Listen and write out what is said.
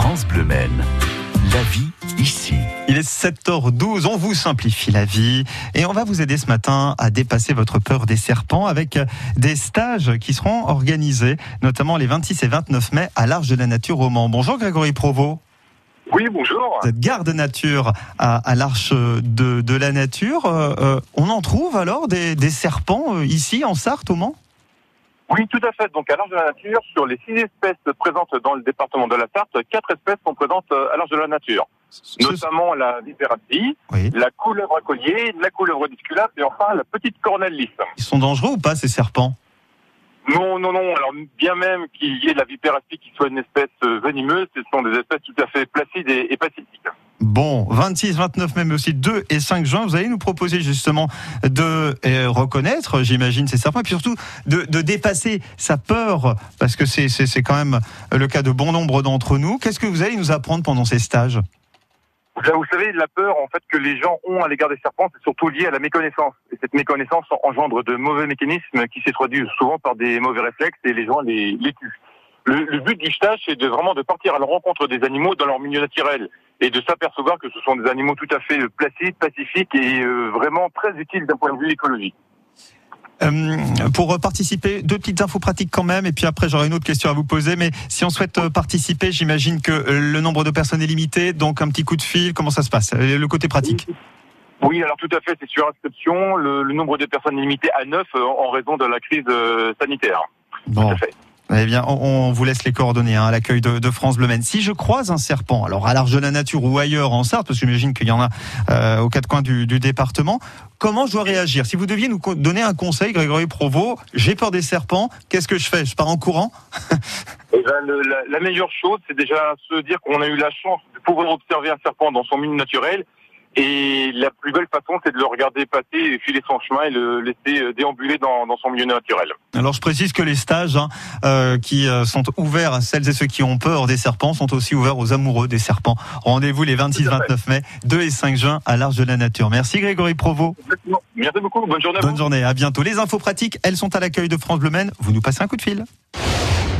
France Bleu Maine. La vie ici. Il est 7h12, on vous simplifie la vie et on va vous aider ce matin à dépasser votre peur des serpents avec des stages qui seront organisés, notamment les 26 et 29 mai à l'Arche de la Nature au Mans. Bonjour Grégory Provost. Oui, bonjour. Vous êtes garde nature à, à l'Arche de, de, la Nature. Euh, euh, on en trouve alors des, des serpents euh, ici en Sarthe au Mans? Oui, tout à fait. Donc, à l'Arche de la Nature, sur les six espèces présentes dans le département de la Sarthe, quatre espèces sont présentes à l'Arche de la Nature. Notamment la vipéractie, oui. la couleuvre à collier, la couleuvre disculape et enfin la petite cornelle lisse. Ils sont dangereux ou pas, ces serpents? Non, non, non. Alors, bien même qu'il y ait la vipéractie qui soit une espèce venimeuse, ce sont des espèces tout à fait placides et, et pacifiques. Bon, 26, 29 même aussi 2 et 5 juin, vous allez nous proposer justement de euh, reconnaître, j'imagine, ces serpents, et puis surtout de, de dépasser sa peur, parce que c'est quand même le cas de bon nombre d'entre nous. Qu'est-ce que vous allez nous apprendre pendant ces stages? Vous savez, la peur en fait que les gens ont à l'égard des serpents, c'est surtout lié à la méconnaissance. Et cette méconnaissance engendre de mauvais mécanismes qui se traduisent souvent par des mauvais réflexes et les gens les, les tuent. Le, le, but du stage, c'est de vraiment de partir à la rencontre des animaux dans leur milieu naturel et de s'apercevoir que ce sont des animaux tout à fait placides, pacifiques et euh, vraiment très utiles d'un point de vue écologique. Euh, pour participer, deux petites infos pratiques quand même, et puis après j'aurai une autre question à vous poser. Mais si on souhaite participer, j'imagine que le nombre de personnes est limité, donc un petit coup de fil, comment ça se passe? Le côté pratique oui, alors tout à fait, c'est sur inscription. Le, le, nombre de personnes est limité à 9 en raison de la crise sanitaire. Bon. Tout à fait. Eh bien, on, vous laisse les coordonnées hein, à l'accueil de, France Bleu Maine. Si je croise un serpent, alors à l'Arche de la Nature ou ailleurs en Sarthe, parce que j'imagine qu'il y en a euh, aux quatre coins du, du, département, comment je dois réagir? Si vous deviez nous donner un conseil, Grégory Provost, j'ai peur des serpents, qu'est-ce que je fais? Je pars en courant? Eh ben, le, la, la, meilleure chose, c'est déjà se dire qu'on a eu la chance de pouvoir observer un serpent dans son milieu naturel et la plus belle façon, c'est de le regarder passer filer son chemin et le laisser déambuler dans, dans son milieu naturel. Alors je précise que les stages hein, euh, qui sont ouverts à celles et ceux qui ont peur des serpents sont aussi ouverts aux amoureux des serpents. Rendez-vous les 26-29 mai, 2 et 5 juin à l'Arche de la Nature. Merci Grégory Provost. Merci beaucoup, bonne journée. À bonne vous. journée, à bientôt. Les infos pratiques, elles sont à l'accueil de France Bleu Maine. Vous nous passez un coup de fil.